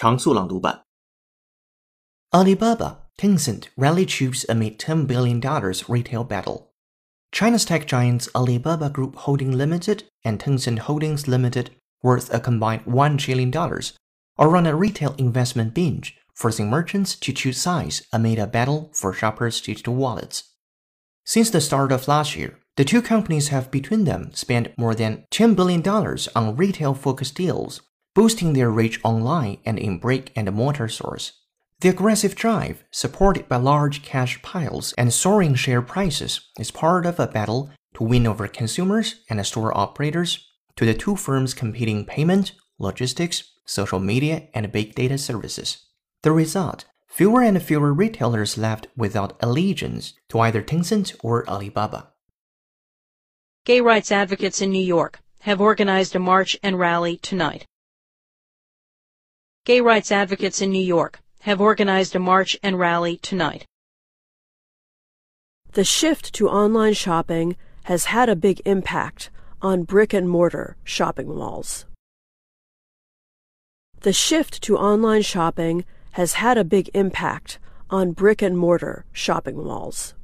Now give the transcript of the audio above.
常速朗读版。Alibaba, Tencent rally troops amid $10 billion retail battle. China's tech giants Alibaba Group Holding Limited and Tencent Holdings Limited, worth a combined $1 trillion, are on a retail investment binge, forcing merchants to choose sides amid a battle for shoppers' digital wallets. Since the start of last year, the two companies have between them spent more than $10 billion on retail focused deals, boosting their reach online and in brick and mortar stores. The aggressive drive, supported by large cash piles and soaring share prices, is part of a battle to win over consumers and store operators to the two firms competing payment, logistics, social media, and big data services. The result fewer and fewer retailers left without allegiance to either Tencent or Alibaba. Gay rights advocates in New York have organized a march and rally tonight. Gay rights advocates in New York have organized a march and rally tonight. The shift to online shopping has had a big impact on brick and mortar shopping malls. The shift to online shopping has had a big impact on brick and mortar shopping malls.